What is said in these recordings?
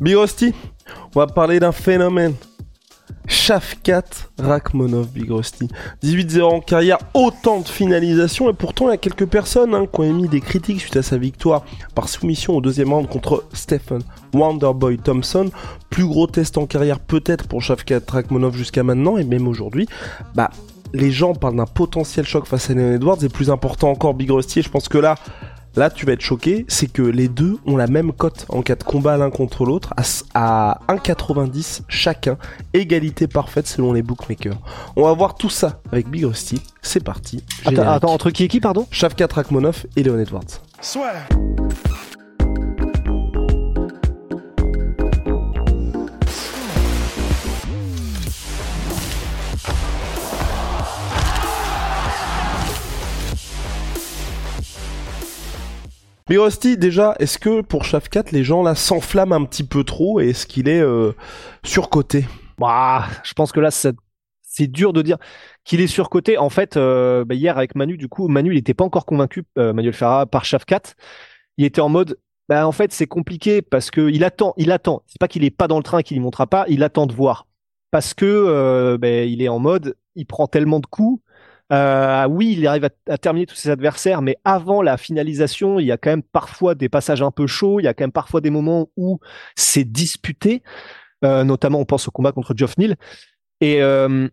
Big Rusty, on va parler d'un phénomène. Shafkat Rachmonov, Big Rusty. 18-0 en carrière, autant de finalisations, et pourtant il y a quelques personnes hein, qui ont émis des critiques suite à sa victoire par soumission au deuxième round contre Stephen Wonderboy Thompson. Plus gros test en carrière peut-être pour Shafkat Rachmonov jusqu'à maintenant, et même aujourd'hui, bah les gens parlent d'un potentiel choc face à Leon Edwards, et plus important encore Big Rusty, et je pense que là, Là, tu vas être choqué, c'est que les deux ont la même cote en cas de combat l'un contre l'autre, à, 1,90 chacun, égalité parfaite selon les bookmakers. On va voir tout ça avec Big Rusty. C'est parti. Attends, attends, entre qui et qui, pardon? Shavkat Rachmonov et Leon Edwards. Soit. Mais Rusty, déjà, est-ce que pour Shafkat, les gens là s'enflamment un petit peu trop et est-ce qu'il est, euh, surcoté? Bah, je pense que là, c'est dur de dire qu'il est surcoté. En fait, euh, bah, hier avec Manu, du coup, Manu, il n'était pas encore convaincu, euh, Manuel Ferrara, par Shafkat. Il était en mode, bah, en fait, c'est compliqué parce que il attend, il attend. C'est pas qu'il est pas dans le train, qu'il y montrera pas, il attend de voir. Parce que, bah, il est en mode, il prend tellement de coups euh, oui, il arrive à, terminer tous ses adversaires, mais avant la finalisation, il y a quand même parfois des passages un peu chauds, il y a quand même parfois des moments où c'est disputé, euh, notamment on pense au combat contre Geoff Neal. Et, euh,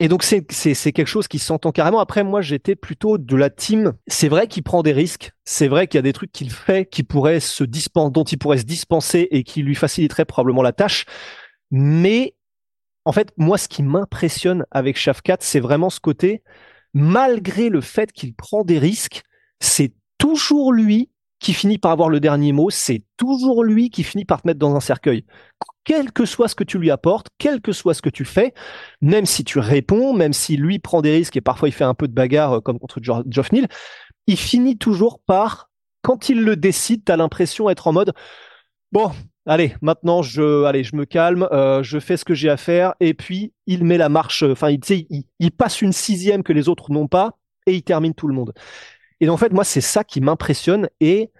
et donc c'est quelque chose qui s'entend carrément. Après, moi j'étais plutôt de la team. C'est vrai qu'il prend des risques, c'est vrai qu'il y a des trucs qu'il fait qui pourraient se dont il pourrait se dispenser et qui lui faciliteraient probablement la tâche. Mais en fait, moi, ce qui m'impressionne avec Shafkat, c'est vraiment ce côté malgré le fait qu'il prend des risques, c'est toujours lui qui finit par avoir le dernier mot, c'est toujours lui qui finit par te mettre dans un cercueil. Quel que soit ce que tu lui apportes, quel que soit ce que tu fais, même si tu réponds, même si lui prend des risques et parfois il fait un peu de bagarre euh, comme contre Geoff Neal, il finit toujours par, quand il le décide, t'as l'impression d'être en mode, bon, allez, maintenant je, allez, je me calme, euh, je fais ce que j'ai à faire, et puis il met la marche, enfin, il, il, il passe une sixième que les autres n'ont pas, et il termine tout le monde. Et en fait, moi, c'est ça qui m'impressionne, et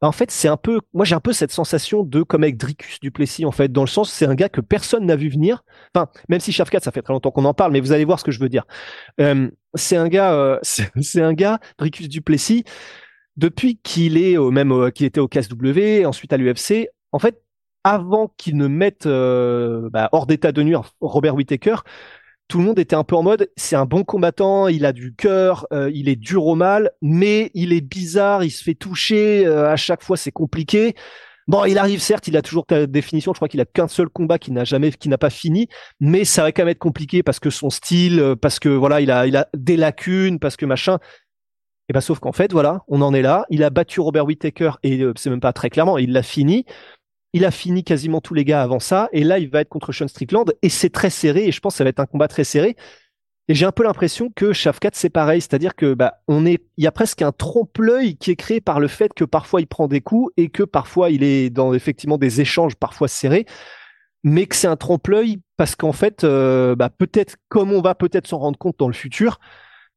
bah, en fait, c'est un peu, moi, j'ai un peu cette sensation de comme avec Dricus Duplessis, en fait, dans le sens, c'est un gars que personne n'a vu venir. Enfin, même si Shafkat, ça fait très longtemps qu'on en parle, mais vous allez voir ce que je veux dire. Euh, c'est un gars, euh, c'est un gars, Dricus Duplessis, depuis qu'il est au même, qu'il était au KSW, ensuite à l'UFC. En fait, avant qu'il ne mette euh, bah, hors d'état de nuire Robert Whittaker, tout le monde était un peu en mode c'est un bon combattant, il a du cœur, euh, il est dur au mal, mais il est bizarre, il se fait toucher, euh, à chaque fois c'est compliqué. Bon, il arrive certes, il a toujours ta définition, je crois qu'il a qu'un seul combat qui n'a jamais qui n'a pas fini, mais ça va quand même être compliqué parce que son style, parce que voilà, il a il a des lacunes, parce que machin. Et ben sauf qu'en fait, voilà, on en est là, il a battu Robert Whittaker et c'est même pas très clairement, il l'a fini. Il a fini quasiment tous les gars avant ça, et là, il va être contre Sean Strickland, et c'est très serré, et je pense que ça va être un combat très serré. Et j'ai un peu l'impression que Shafkat, c'est pareil, c'est-à-dire que bah, on est, il y a presque un trompe-l'œil qui est créé par le fait que parfois il prend des coups et que parfois il est dans effectivement des échanges parfois serrés, mais que c'est un trompe-l'œil parce qu'en fait, euh, bah, peut-être comme on va peut-être s'en rendre compte dans le futur,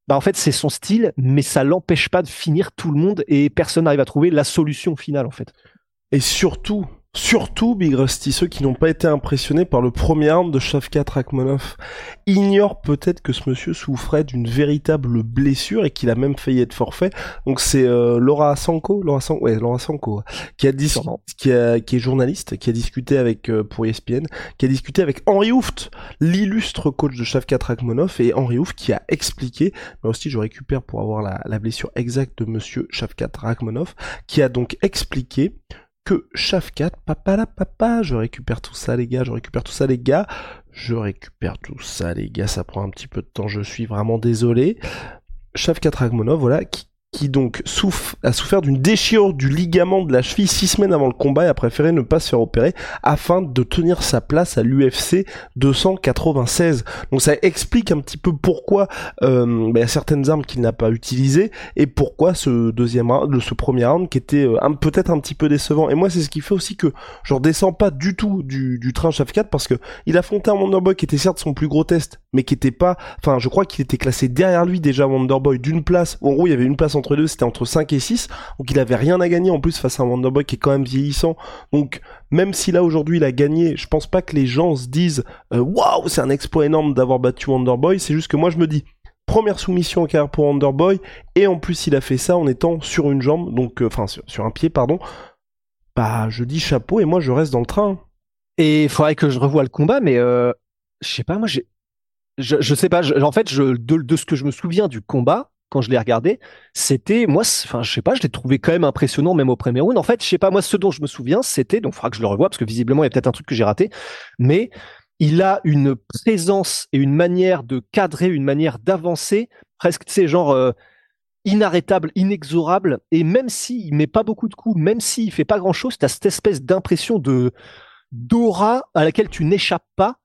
bah en fait c'est son style, mais ça l'empêche pas de finir tout le monde et personne n'arrive à trouver la solution finale en fait. Et surtout, Surtout, Big Rusty, ceux qui n'ont pas été impressionnés par le premier arme de Shavkat Rachmanov ignorent peut-être que ce monsieur souffrait d'une véritable blessure et qu'il a même failli être forfait. Donc c'est euh, Laura Sanko, Laura Sanko, ouais, Laura Sanko, qui a dit, qui, a, qui est journaliste, qui a discuté avec euh, pour ESPN, qui a discuté avec Henri Houft, l'illustre coach de Shavkat Rachmanov, et Henri Houft qui a expliqué, mais aussi je récupère pour avoir la, la blessure exacte de monsieur Shavkat Rachmanov, qui a donc expliqué que Shafkat, papa la papa, je récupère tout ça les gars, je récupère tout ça les gars, je récupère tout ça les gars, ça prend un petit peu de temps, je suis vraiment désolé. Shafkat Ragmonov, voilà, qui qui donc souffre, a souffert d'une déchirure du ligament de la cheville six semaines avant le combat et a préféré ne pas se faire opérer afin de tenir sa place à l'UFC 296. Donc ça explique un petit peu pourquoi euh, bah, certaines armes qu'il n'a pas utilisées et pourquoi ce deuxième round, ce premier round qui était euh, peut-être un petit peu décevant. Et moi c'est ce qui fait aussi que je redescends pas du tout du, du train Chef 4 parce que il affrontait un Wonderboy qui était certes son plus gros test, mais qui était pas, enfin je crois qu'il était classé derrière lui déjà Wonderboy d'une place. En gros il y avait une place entre deux, c'était entre 5 et 6. Donc il avait rien à gagner en plus face à un Wonderboy qui est quand même vieillissant. Donc même si là aujourd'hui il a gagné, je pense pas que les gens se disent euh, waouh, c'est un exploit énorme d'avoir battu Wonderboy. C'est juste que moi je me dis première soumission en carrière pour Wonderboy et en plus il a fait ça en étant sur une jambe, donc euh, enfin sur, un pied pardon. Bah je dis chapeau et moi je reste dans le train. Et il faudrait que je revoie le combat, mais euh, je sais pas, moi je, je sais pas, en fait, je, de, de, ce que je me souviens du combat, quand je l'ai regardé, c'était moi, enfin je sais pas, je l'ai trouvé quand même impressionnant même au premier round. En fait, je sais pas moi, ce dont je me souviens, c'était donc il faudra que je le revoie parce que visiblement il y a peut-être un truc que j'ai raté, mais il a une présence et une manière de cadrer, une manière d'avancer, presque tu sais genre euh, inarrêtable, inexorable. Et même s'il met pas beaucoup de coups, même s'il fait pas grand chose, tu as cette espèce d'impression de d'aura à laquelle tu n'échappes pas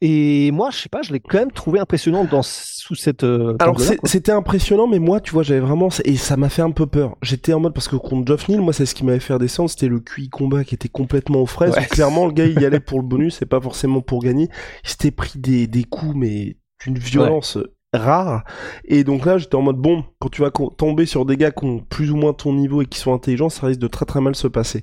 et moi, je sais pas, je l'ai quand même trouvé impressionnant dans sous cette. Euh, Alors c'était impressionnant, mais moi, tu vois, j'avais vraiment et ça m'a fait un peu peur. J'étais en mode parce que contre Geoff Neal, moi, c'est ce qui m'avait fait descendre, c'était le QI combat qui était complètement aux fraises. Clairement, le gars, il y allait pour le bonus, et pas forcément pour gagner. Il s'était pris des des coups, mais d'une violence. rare et donc là j'étais en mode bon quand tu vas tomber sur des gars qui ont plus ou moins ton niveau et qui sont intelligents ça risque de très très mal se passer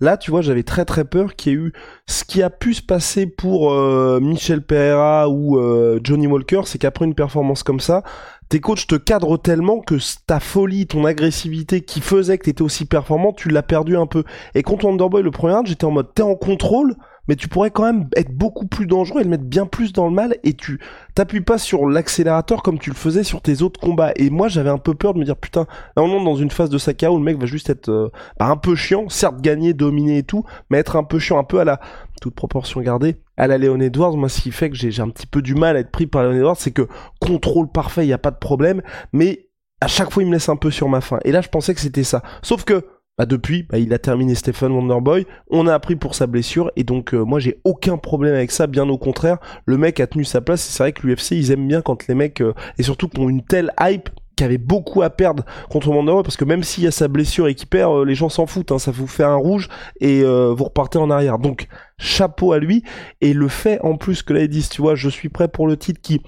Là, tu vois, j'avais très très peur qu'il y ait eu ce qui a pu se passer pour euh, Michel Pereira ou euh, Johnny Walker, c'est qu'après une performance comme ça, tes coachs te cadrent tellement que ta folie, ton agressivité qui faisait que t'étais aussi performant, tu l'as perdu un peu. Et contre Wonderboy, le premier round, j'étais en mode t'es en contrôle, mais tu pourrais quand même être beaucoup plus dangereux et le mettre bien plus dans le mal et tu t'appuies pas sur l'accélérateur comme tu le faisais sur tes autres combats. Et moi, j'avais un peu peur de me dire putain, là on dans une phase de Saka où le mec va juste être euh, bah, un peu chiant, certes gagner, dominer et tout, mais être un peu chiant, un peu à la toute proportion gardée, à la Léon Edwards, moi ce qui fait que j'ai un petit peu du mal à être pris par Léon Edwards, c'est que contrôle parfait, il y a pas de problème, mais à chaque fois il me laisse un peu sur ma faim. Et là je pensais que c'était ça. Sauf que bah depuis, bah, il a terminé Stephen Wonderboy, on a appris pour sa blessure, et donc euh, moi j'ai aucun problème avec ça, bien au contraire, le mec a tenu sa place, et c'est vrai que l'UFC ils aiment bien quand les mecs, euh, et surtout qui ont une telle hype, qui avait beaucoup à perdre contre Wonderboy parce que même s'il y a sa blessure et qu'il perd, euh, les gens s'en foutent, hein, ça vous fait un rouge et vous repartez en arrière. Donc chapeau à lui. Et le fait en plus que là ils disent, tu vois, je suis prêt pour le titre qui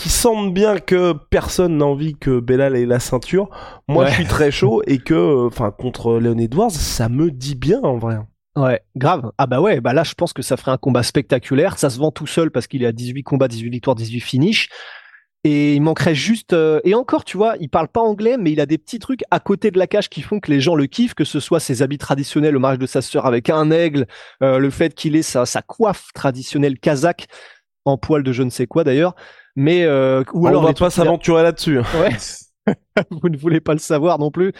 qui semble bien que personne n'a envie que Bellal ait la ceinture. Moi, je suis très chaud et que, euh, enfin, contre Leon Edwards, ça me dit bien en vrai. Ouais, grave. Ah bah ouais, bah là, je pense que ça ferait un combat spectaculaire. Ça se vend tout seul parce qu'il est à 18 combats, 18 victoires, 18 finishes. Et il manquerait juste euh, et encore, tu vois, il parle pas anglais, mais il a des petits trucs à côté de la cage qui font que les gens le kiffent, que ce soit ses habits traditionnels, le mariage de sa sœur avec un aigle, euh, le fait qu'il ait sa, sa coiffe traditionnelle kazakh en poil de je ne sais quoi d'ailleurs, mais euh, ou alors on va pas s'aventurer là-dessus. Ouais, vous ne voulez pas le savoir non plus.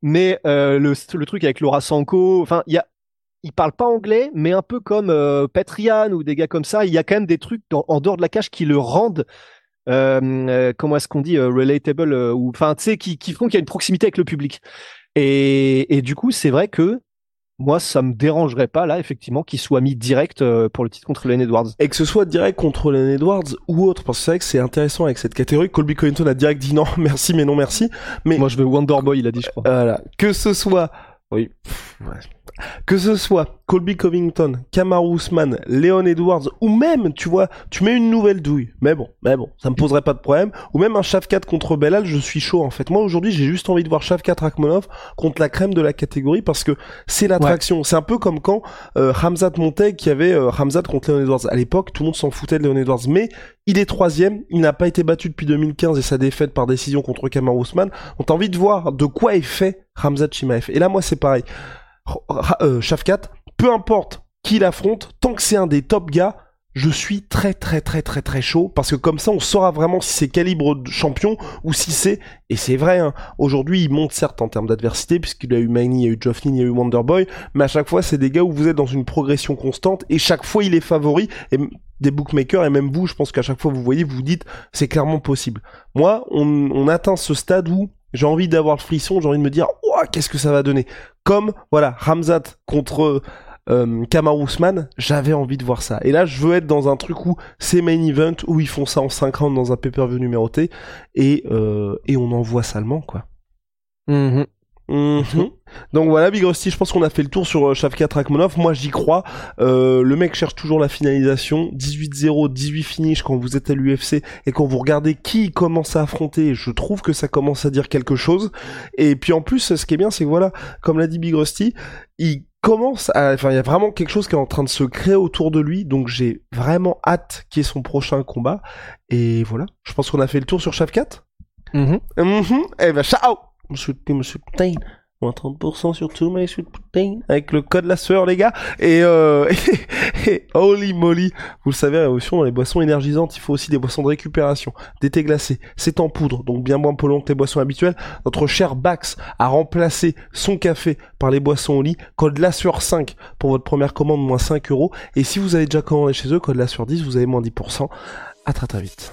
Mais euh, le, le truc avec Laura Sanko, enfin, il y a il parle pas anglais, mais un peu comme euh, Petrian ou des gars comme ça, il y a quand même des trucs en dehors de la cage qui le rendent euh, euh, comment est-ce qu'on dit euh, relatable ou enfin tu sais qui, qui font qu'il y a une proximité avec le public et, et du coup c'est vrai que moi, ça me dérangerait pas là, effectivement, qu'il soit mis direct pour le titre contre Len Edwards. Et que ce soit direct contre Len Edwards ou autre, parce que c'est vrai que c'est intéressant avec cette catégorie. Colby Covington a direct dit non, merci, mais non merci. Mais moi, je veux Wonderboy, il a dit, je crois. Voilà, que ce soit, oui, ouais que ce soit Colby Covington, Kamaru Usman, Leon Edwards, ou même, tu vois, tu mets une nouvelle douille. Mais bon, mais bon, ça me poserait pas de problème. Ou même un Shafkat contre Belal, je suis chaud en fait. Moi aujourd'hui, j'ai juste envie de voir Shafkat Rakhmonov contre la crème de la catégorie parce que c'est l'attraction. C'est un peu comme quand euh, Hamzat montait, qui avait euh, Hamzat contre Leon Edwards. À l'époque, tout le monde s'en foutait de Leon Edwards, mais il est troisième, il n'a pas été battu depuis 2015 et sa défaite par décision contre Kamaru Usman. On a envie de voir de quoi est fait Hamzat Chimaev. Et là, moi, c'est pareil. Euh, Shafkat, peu importe qui l'affronte, tant que c'est un des top gars, je suis très très très très très chaud parce que comme ça on saura vraiment si c'est calibre de champion ou si c'est et c'est vrai hein, aujourd'hui il monte certes en termes d'adversité puisqu'il a eu Magny, il a eu Jofflin, il a eu Wonderboy mais à chaque fois c'est des gars où vous êtes dans une progression constante et chaque fois il est favori et des bookmakers et même vous je pense qu'à chaque fois vous voyez vous dites c'est clairement possible. Moi on atteint ce stade où j'ai envie d'avoir le frisson, j'ai envie de me dire, qu'est-ce que ça va donner Comme, voilà, Ramzat contre euh, Kamar j'avais envie de voir ça. Et là, je veux être dans un truc où c'est main event, où ils font ça en 5 rounds dans un pay-per-view numéroté, et, euh, et on en voit salement, quoi. Mhm. Donc voilà, Big Rusty, je pense qu'on a fait le tour sur euh, Shavkat Rakhmonov. Moi, j'y crois. Euh, le mec cherche toujours la finalisation. 18-0, 18 finish quand vous êtes à l'UFC et quand vous regardez qui commence à affronter, je trouve que ça commence à dire quelque chose. Et puis en plus, ce qui est bien, c'est que voilà, comme l'a dit Big Rusty, il commence à, enfin, il y a vraiment quelque chose qui est en train de se créer autour de lui. Donc j'ai vraiment hâte qu'il ait son prochain combat. Et voilà, je pense qu'on a fait le tour sur Shavkat. Mhm. Mhm. Eh ben, ciao Monsieur, monsieur Putain, moins 30% sur tout, monsieur Putain, avec le code la sueur, les gars. Et, euh, holy moly, vous le savez, révolution dans les boissons énergisantes, il faut aussi des boissons de récupération, des thés glacés. C'est en poudre, donc bien moins polluant que les boissons habituelles. Notre cher Bax a remplacé son café par les boissons au lit. Code la sueur 5 pour votre première commande, moins 5 euros. Et si vous avez déjà commandé chez eux, code la sueur 10, vous avez moins 10%. À très très vite.